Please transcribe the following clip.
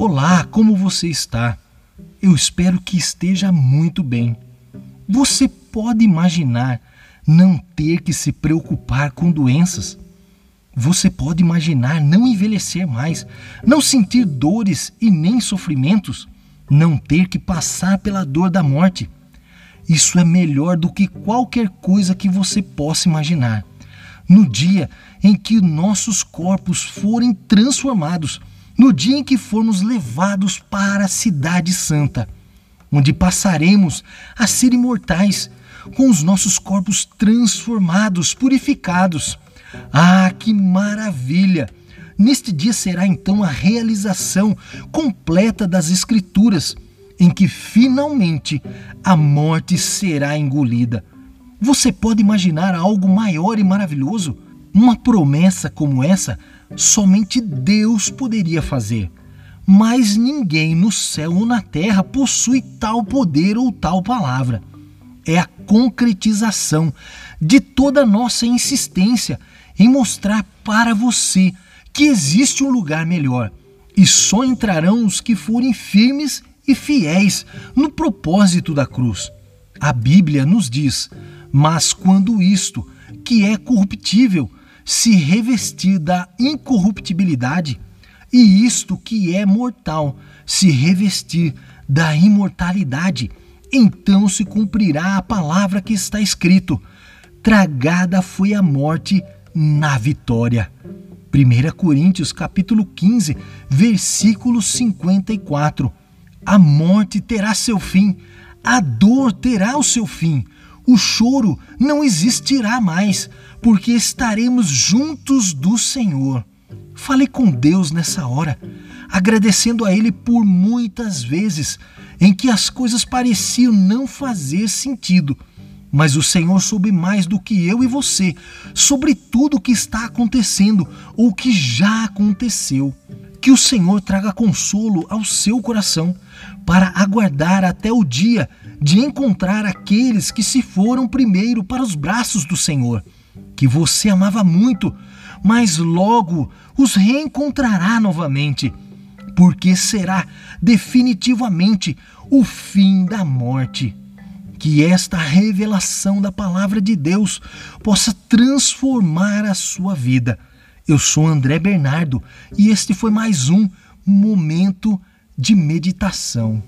Olá, como você está? Eu espero que esteja muito bem. Você pode imaginar não ter que se preocupar com doenças? Você pode imaginar não envelhecer mais, não sentir dores e nem sofrimentos, não ter que passar pela dor da morte? Isso é melhor do que qualquer coisa que você possa imaginar. No dia em que nossos corpos forem transformados, no dia em que formos levados para a Cidade Santa, onde passaremos a ser imortais, com os nossos corpos transformados, purificados. Ah, que maravilha! Neste dia será então a realização completa das Escrituras, em que finalmente a morte será engolida. Você pode imaginar algo maior e maravilhoso? Uma promessa como essa somente Deus poderia fazer. Mas ninguém no céu ou na terra possui tal poder ou tal palavra. É a concretização de toda a nossa insistência em mostrar para você que existe um lugar melhor e só entrarão os que forem firmes e fiéis no propósito da cruz. A Bíblia nos diz: Mas quando isto, que é corruptível, se revestir da incorruptibilidade, e isto que é mortal se revestir da imortalidade, então se cumprirá a palavra que está escrito: tragada foi a morte na vitória. 1 Coríntios capítulo 15, versículo 54. A morte terá seu fim, a dor terá o seu fim, o choro não existirá mais, porque estaremos juntos do Senhor. Fale com Deus nessa hora, agradecendo a Ele por muitas vezes em que as coisas pareciam não fazer sentido. Mas o Senhor soube mais do que eu e você sobre tudo o que está acontecendo ou que já aconteceu. Que o Senhor traga consolo ao seu coração para aguardar até o dia de encontrar aqueles que se foram primeiro para os braços do Senhor, que você amava muito, mas logo os reencontrará novamente, porque será definitivamente o fim da morte. Que esta revelação da palavra de Deus possa transformar a sua vida. Eu sou André Bernardo e este foi mais um momento de meditação.